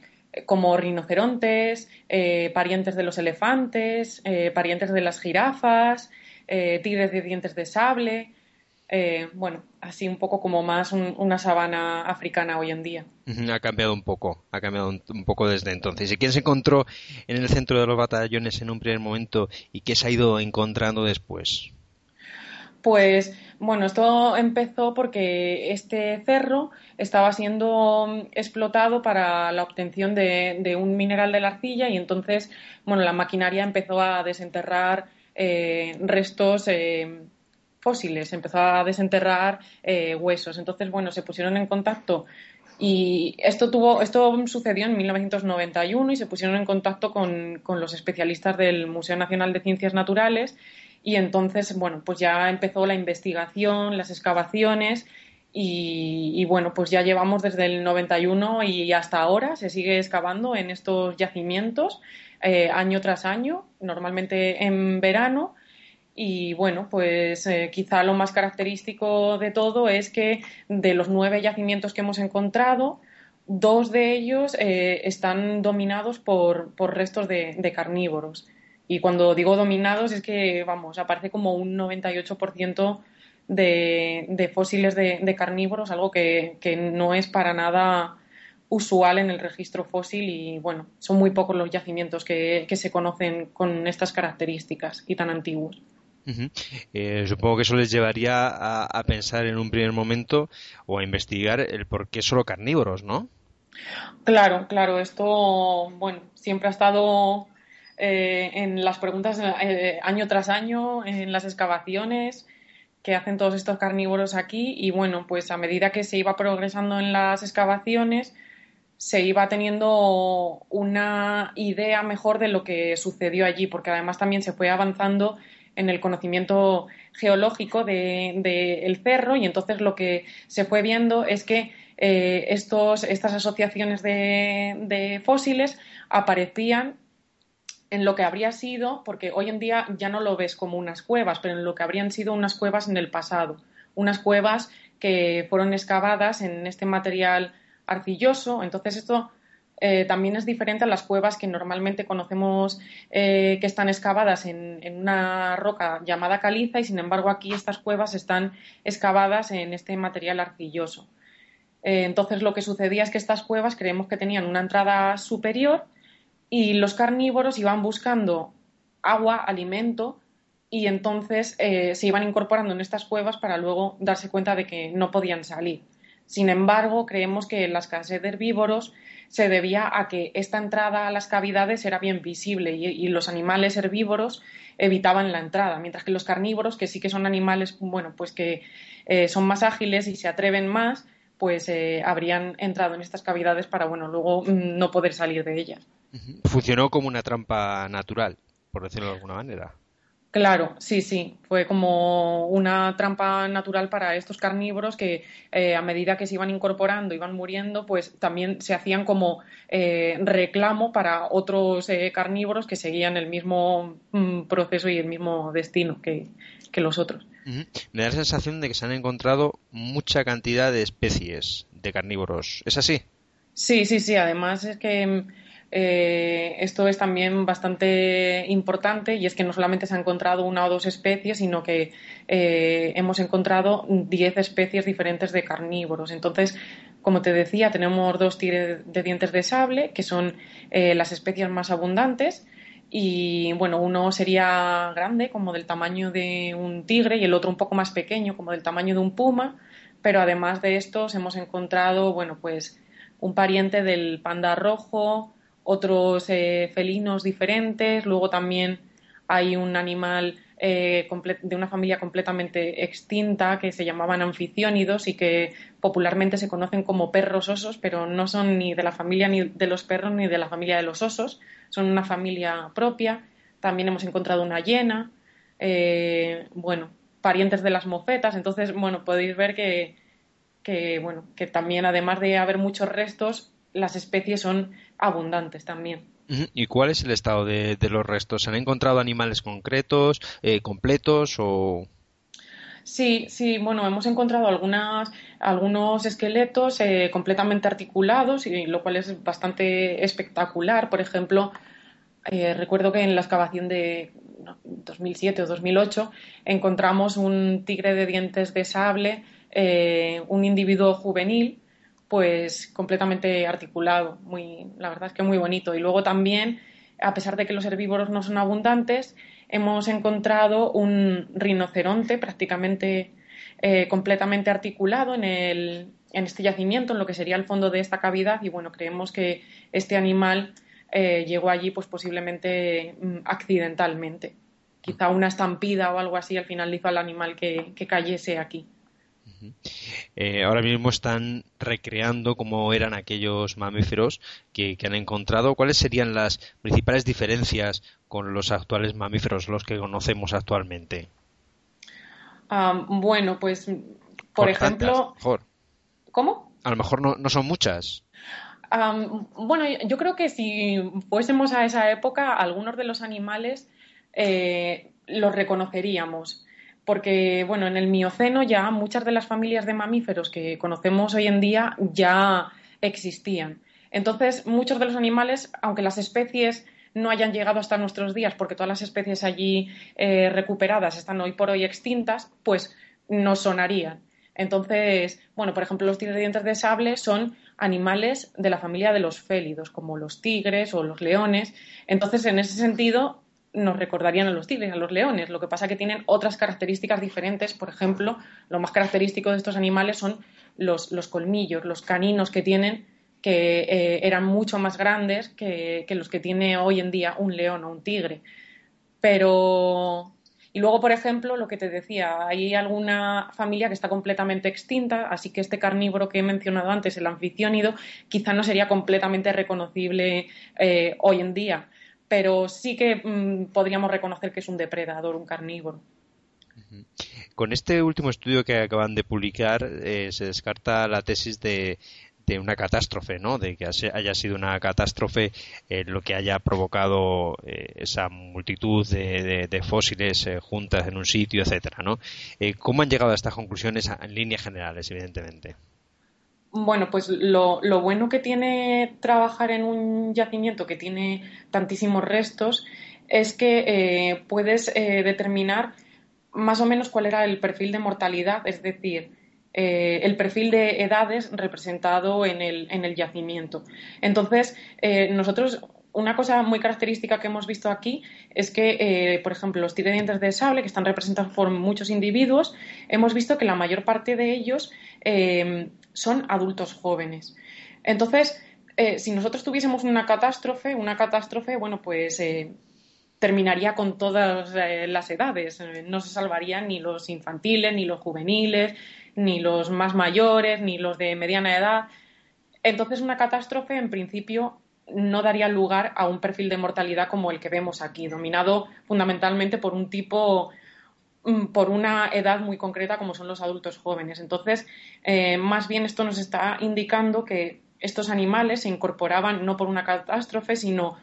como rinocerontes, eh, parientes de los elefantes, parientes de las jirafas, tigres de dientes de sable. Eh, bueno, así un poco como más una sabana africana hoy en día. Ha cambiado un poco, ha cambiado un, poco desde entonces. ¿Y quién se encontró en el centro de los batallones en un primer momento y qué se ha ido encontrando después? Pues bueno, esto empezó porque este cerro estaba siendo explotado para la obtención de, un mineral de la arcilla y entonces, bueno, la maquinaria empezó a desenterrar eh, restos eh, fósiles, empezó a desenterrar eh, huesos. Entonces, bueno, se pusieron en contacto y esto tuvo, esto sucedió en 1991 y se pusieron en contacto con, los especialistas del Museo Nacional de Ciencias Naturales y entonces, bueno, pues ya empezó la investigación, las excavaciones y, bueno, pues ya llevamos desde el 91 y hasta ahora se sigue excavando en estos yacimientos eh, año tras año, normalmente en verano y bueno, pues eh, quizá lo más característico de todo es que de los nueve yacimientos que hemos encontrado, dos de ellos eh, están dominados por, restos de, carnívoros. Y cuando digo dominados es que, vamos, aparece como un 98% de, de fósiles de, carnívoros, algo que, no es para nada usual en el registro fósil y, bueno, son muy pocos los yacimientos que se conocen con estas características y tan antiguos. Eh, supongo que eso les llevaría a, pensar en un primer momento o a investigar el por qué solo carnívoros, ¿no? Claro, claro. Esto, bueno, siempre ha estado eh, en las preguntas eh, año tras año, en las excavaciones que hacen todos estos carnívoros aquí y bueno, pues a medida que se iba progresando en las excavaciones, se iba teniendo una idea mejor de lo que sucedió allí, porque además también se fue avanzando en el conocimiento geológico del de, cerro y entonces lo que se fue viendo es que eh, estos, estas asociaciones de, fósiles aparecían en lo que habría sido, porque hoy en día ya no lo ves como unas cuevas, pero en lo que habrían sido unas cuevas en el pasado, unas cuevas que fueron excavadas en este material arcilloso. Entonces esto eh, también es diferente a las cuevas que normalmente conocemos eh, que están excavadas en, una roca llamada caliza y sin embargo aquí estas cuevas están excavadas en este material arcilloso. Eh, entonces lo que sucedía es que estas cuevas creemos que tenían una entrada superior y los carnívoros iban buscando agua, alimento y entonces se iban incorporando en estas cuevas para luego darse cuenta de que no podían salir. Sin embargo, creemos que la escasez de herbívoros se debía a que esta entrada a las cavidades era bien visible y, los animales herbívoros evitaban la entrada, mientras que los carnívoros, que sí que son animales, bueno, pues que eh, son más ágiles y se atreven más, pues eh, habrían entrado en estas cavidades para, bueno, luego mm, no poder salir de ellas. Funcionó como una trampa natural, por decirlo de alguna manera. Claro, sí, sí. Fue como una trampa natural para estos carnívoros que eh, a medida que se iban incorporando, iban muriendo, pues también se hacían como eh, reclamo para otros eh, carnívoros que seguían el mismo mm, proceso y el mismo destino que, que los otros. Me da la sensación de que se han encontrado mucha cantidad de especies de carnívoros. ¿Es así? Sí, sí, sí. Además es que eh, esto es también bastante importante y es que no solamente se han encontrado una o dos especies, sino que eh, hemos encontrado diez especies diferentes de carnívoros. Entonces, como te decía, tenemos dos tigres de dientes de sable, que son eh, las especies más abundantes. Y bueno, uno sería grande, como del tamaño de un tigre, y el otro un poco más pequeño, como del tamaño de un puma. Pero además de estos, hemos encontrado, bueno, pues un pariente del panda rojo, otros eh, felinos diferentes, luego también hay un animal eh, de una familia completamente extinta que se llamaban anficiónidos y que popularmente se conocen como perros osos, pero no son ni de la familia ni de los perros ni de la familia de los osos, son una familia propia. También hemos encontrado una hiena, eh, bueno, parientes de las mofetas. Entonces, bueno, podéis ver que, que, bueno, que también además de haber muchos restos, las especies son abundantes también. ¿Y cuál es el estado de, los restos? ¿Se han encontrado animales concretos, eh, completos o...? Sí, sí, bueno, hemos encontrado algunas, algunos esqueletos eh, completamente articulados, y lo cual es bastante espectacular. Por ejemplo, eh, recuerdo que en la excavación de 2007 o 2008 encontramos un tigre de dientes de sable, un individuo juvenil, pues completamente articulado, muy, la verdad es que muy bonito. Y luego también, a pesar de que los herbívoros no son abundantes, hemos encontrado un rinoceronte prácticamente eh, completamente articulado en, el, en este yacimiento, en lo que sería el fondo de esta cavidad, y bueno, creemos que este animal eh, llegó allí pues posiblemente mm, accidentalmente. Quizá una estampida o algo así al final hizo al animal que cayese aquí. Eh, ahora mismo están recreando cómo eran aquellos mamíferos que, han encontrado. ¿Cuáles serían las principales diferencias con los actuales mamíferos, los que conocemos actualmente? bueno, pues, por, ejemplo. ¿Cómo? A lo mejor no, son muchas. bueno, yo creo que si fuésemos a esa época, algunos de los animales eh, los reconoceríamos porque bueno, en el Mioceno ya muchas de las familias de mamíferos que conocemos hoy en día ya existían. Entonces, muchos de los animales, aunque las especies no hayan llegado hasta nuestros días, porque todas las especies allí eh, recuperadas están hoy por hoy extintas, pues nos sonarían. Entonces, bueno, por ejemplo, los dientes de sable son animales de la familia de los félidos, como los tigres o los leones. Entonces, en ese sentido, nos recordarían a los tigres, a los leones. Lo que pasa es que tienen otras características diferentes. Por ejemplo, lo más característico de estos animales son los, colmillos, los caninos que tienen, que eh, eran mucho más grandes que, los que tiene hoy en día un león o un tigre. Pero. Y luego, por ejemplo, lo que te decía, hay alguna familia que está completamente extinta, así que este carnívoro que he mencionado antes, el anficiónido, quizá no sería completamente reconocible eh, hoy en día pero sí que mm, podríamos reconocer que es un depredador, un carnívoro. Con este último estudio que acaban de publicar, eh, se descarta la tesis de, una catástrofe, ¿no? De que haya sido una catástrofe lo que haya provocado eh, esa multitud de, fósiles eh, juntas en un sitio, etcétera, ¿no? ¿Cómo han llegado a estas conclusiones en líneas generales, evidentemente? Bueno, pues lo, bueno que tiene trabajar en un yacimiento que tiene tantísimos restos es que eh, puedes eh, determinar más o menos cuál era el perfil de mortalidad, es decir, eh, el perfil de edades representado en el, en el yacimiento. Entonces, nosotros una cosa muy característica que hemos visto aquí es que, por ejemplo, los tiredientes de sable, que están representados por muchos individuos, hemos visto que la mayor parte de ellos son adultos jóvenes. Entonces, eh, si nosotros tuviésemos una catástrofe, una catástrofe, bueno, pues eh, terminaría con todas eh, las edades. No se salvarían ni los infantiles, ni los juveniles, ni los más mayores, ni los de mediana edad. Entonces, una catástrofe, en principio, no daría lugar a un perfil de mortalidad como el que vemos aquí, dominado fundamentalmente por un tipo por una edad muy concreta como son los adultos jóvenes. Entonces, eh, más bien esto nos está indicando que estos animales se incorporaban no por una catástrofe, sino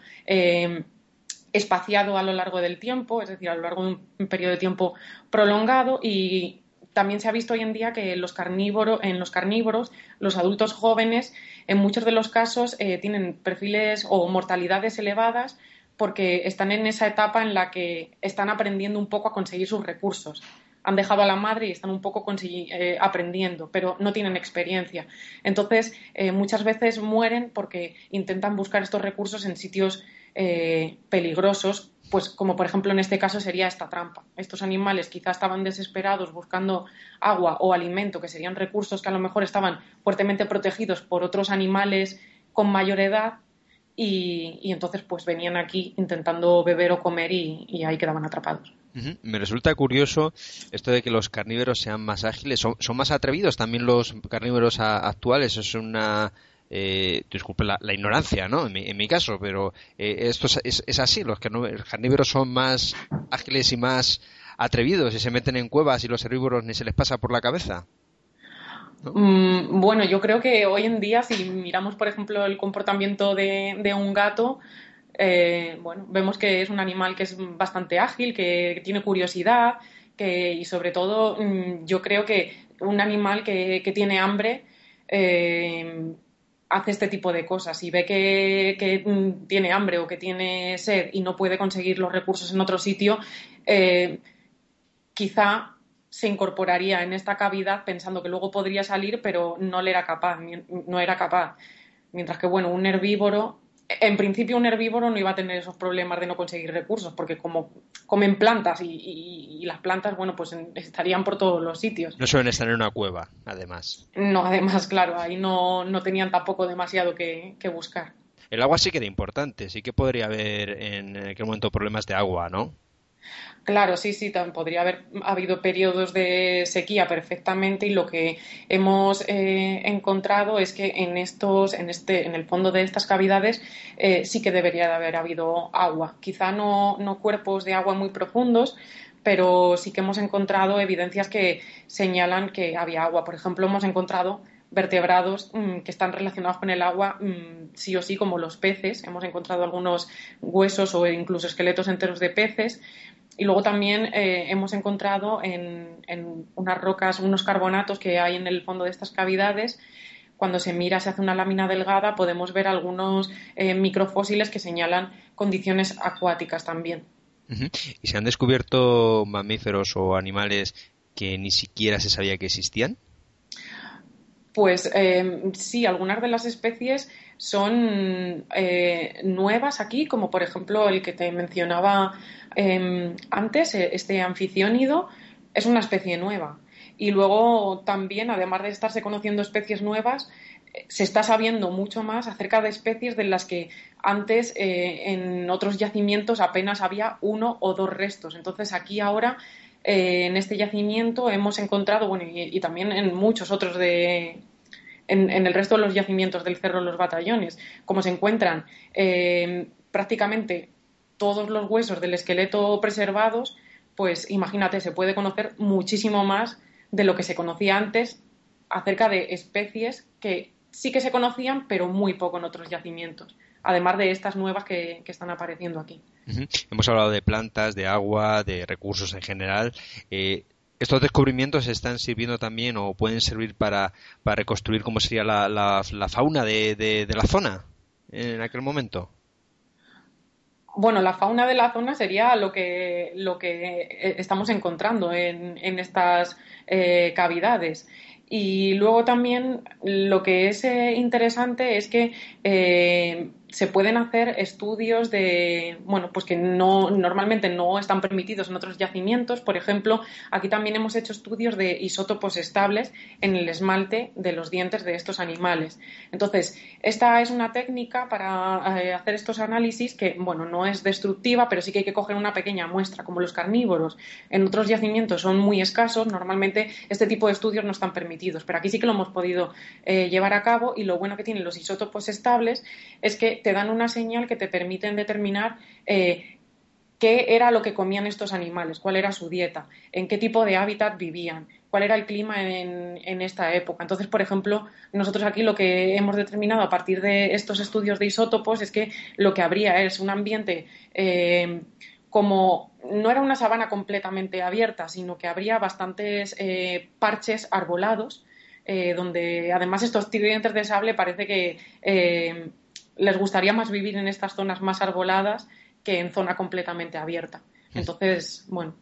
espaciado a lo largo del tiempo, es decir, a lo largo de un periodo de tiempo prolongado y también se ha visto hoy en día que los carnívoros, en los carnívoros, los adultos jóvenes, en muchos de los casos, eh, tienen perfiles o mortalidades elevadas porque están en esa etapa en la que están aprendiendo un poco a conseguir sus recursos. Han dejado a la madre y están un poco eh, aprendiendo, pero no tienen experiencia. Entonces, eh, muchas veces mueren porque intentan buscar estos recursos en sitios eh, peligrosos, pues como por ejemplo en este caso sería esta trampa. Estos animales quizás estaban desesperados buscando agua o alimento, que serían recursos que a lo mejor estaban fuertemente protegidos por otros animales con mayor edad y, entonces pues venían aquí intentando beber o comer y, ahí quedaban atrapados. Me resulta curioso esto de que los carnívoros sean más ágiles. ¿Son, más atrevidos también los carnívoros actuales? Es una eh, disculpe la, ignorancia, ¿no? En mi, caso, pero eh, esto es, así, los carnívoros son más ágiles y más atrevidos y se meten en cuevas y los herbívoros ni se les pasa por la cabeza. Mm, bueno, yo creo que hoy en día, si miramos, por ejemplo, el comportamiento de, un gato, eh, bueno, vemos que es un animal que es bastante ágil, que, tiene curiosidad, que, y sobre todo, mm, yo creo que un animal que, tiene hambre eh, hace este tipo de cosas y ve que, mm, tiene hambre o que tiene sed y no puede conseguir los recursos en otro sitio, eh, quizá se incorporaría en esta cavidad pensando que luego podría salir, pero no le era capaz, no era capaz. Mientras que, bueno, un herbívoro en principio un herbívoro no iba a tener esos problemas de no conseguir recursos, porque como comen plantas y, las plantas, bueno, pues estarían por todos los sitios. No suelen estar en una cueva, además. No, además, claro, ahí no, tenían tampoco demasiado que, que buscar. El agua sí que era importante, sí que podría haber en aquel momento problemas de agua, ¿no? Claro, sí, sí, podría haber habido periodos de sequía perfectamente y lo que hemos eh, encontrado es que en estos, en este, en el fondo de estas cavidades eh, sí que debería de haber habido agua. Quizá no, no cuerpos de agua muy profundos, pero sí que hemos encontrado evidencias que señalan que había agua. Por ejemplo, hemos encontrado vertebrados mm, que están relacionados con el agua mm, sí o sí, como los peces. Hemos encontrado algunos huesos o incluso esqueletos enteros de peces y luego también eh, hemos encontrado en, unas rocas, unos carbonatos que hay en el fondo de estas cavidades. Cuando se mira, se hace una lámina delgada, podemos ver algunos eh, microfósiles que señalan condiciones acuáticas también. ¿Y se han descubierto mamíferos o animales que ni siquiera se sabía que existían? Pues eh, sí, algunas de las especies son nuevas aquí, como por ejemplo el que te mencionaba Em, antes, eh, este anficiónido es una especie nueva. Y luego también, además de estarse conociendo especies nuevas, eh, se está sabiendo mucho más acerca de especies de las que antes eh, en otros yacimientos apenas había uno o dos restos. Entonces aquí ahora en este yacimiento hemos encontrado, bueno, y, también en muchos otros de, en, el resto de los yacimientos del Cerro Los Batallones, como se encuentran prácticamente todos los huesos del esqueleto preservados, pues imagínate, se puede conocer muchísimo más de lo que se conocía antes acerca de especies que sí que se conocían, pero muy poco en otros yacimientos, además de estas nuevas que, están apareciendo aquí. Hemos hablado de plantas, de agua, de recursos en general. Eh, ¿Estos descubrimientos están sirviendo también o pueden servir para, reconstruir cómo sería la, fauna de la zona en aquel momento? bueno, la fauna de la zona sería lo que, lo que eh, estamos encontrando en, estas eh, cavidades. Y luego también lo que es eh, interesante es que se pueden hacer estudios de, bueno, pues que no, normalmente no están permitidos en otros yacimientos. Por ejemplo, aquí también hemos hecho estudios de isótopos estables en el esmalte de los dientes de estos animales. Entonces, esta es una técnica para eh, hacer estos análisis que, bueno, no es destructiva, pero sí que hay que coger una pequeña muestra, como los carnívoros. En otros yacimientos son muy escasos, normalmente este tipo de estudios no están permitidos, pero aquí sí que lo hemos podido eh, llevar a cabo y lo bueno que tienen los isótopos estables es que te dan una señal que te permiten determinar eh, qué era lo que comían estos animales, cuál era su dieta, en qué tipo de hábitat vivían, cuál era el clima en, esta época. Entonces, por ejemplo, nosotros aquí lo que hemos determinado a partir de estos estudios de isótopos es que lo que habría es un ambiente eh, como no era una sabana completamente abierta, sino que habría bastantes eh, parches arbolados, donde además estos dientes de sable parece que les gustaría más vivir en estas zonas más arboladas que en zona completamente abierta. Mm. Entonces, bueno,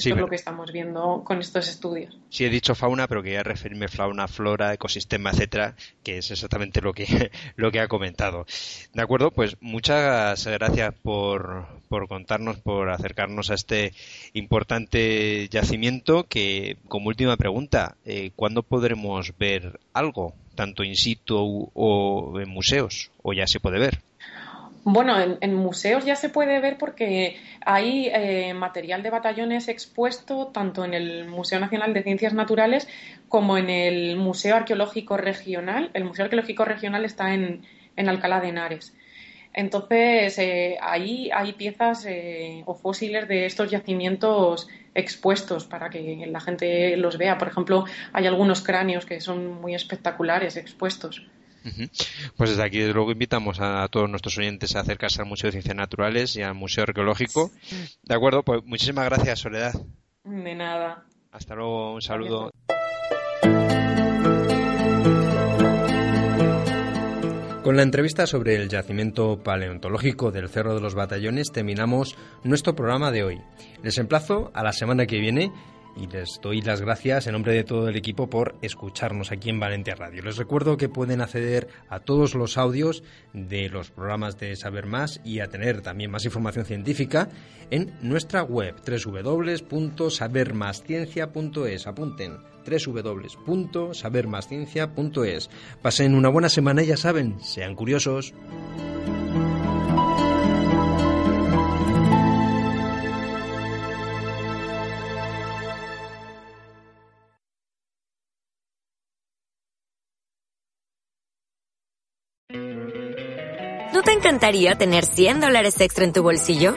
esto es lo que estamos viendo con estos estudios. Sí, he dicho fauna, pero quería referirme a fauna, flora, ecosistema, etcétera, que es exactamente lo que, lo que ha comentado. De acuerdo, pues muchas gracias por, por contarnos, por acercarnos a este importante yacimiento. Que, como última pregunta, eh, ¿cuándo podremos ver algo? Tanto in situ o en museos, o ya se puede ver? Bueno, en, museos ya se puede ver porque hay eh, material de batallones expuesto tanto en el Museo Nacional de Ciencias Naturales como en el Museo Arqueológico Regional. El Museo Arqueológico Regional está en, en Alcalá de Henares. Entonces, eh, ahí hay piezas eh, o fósiles de estos yacimientos expuestos para que la gente los vea. Por ejemplo, hay algunos cráneos que son muy espectaculares expuestos. Pues desde aquí, desde luego, invitamos a todos nuestros oyentes a acercarse al Museo de Ciencias Naturales y al Museo Arqueológico. De acuerdo, pues muchísimas gracias, Soledad. De nada. Hasta luego, un saludo. Con la entrevista sobre el yacimiento paleontológico del Cerro de los Batallones terminamos nuestro programa de hoy. Les emplazo a la semana que viene y les doy las gracias en nombre de todo el equipo por escucharnos aquí en Valencia Radio. Les recuerdo que pueden acceder a todos los audios de los programas de Saber Más y a tener también más información científica en nuestra web www.sabermasciencia.es. Apunten www.sabermasciencia.es. Pasen una buena semana ya saben, sean curiosos. ¿No te encantaría tener 100 dólares extra en tu bolsillo?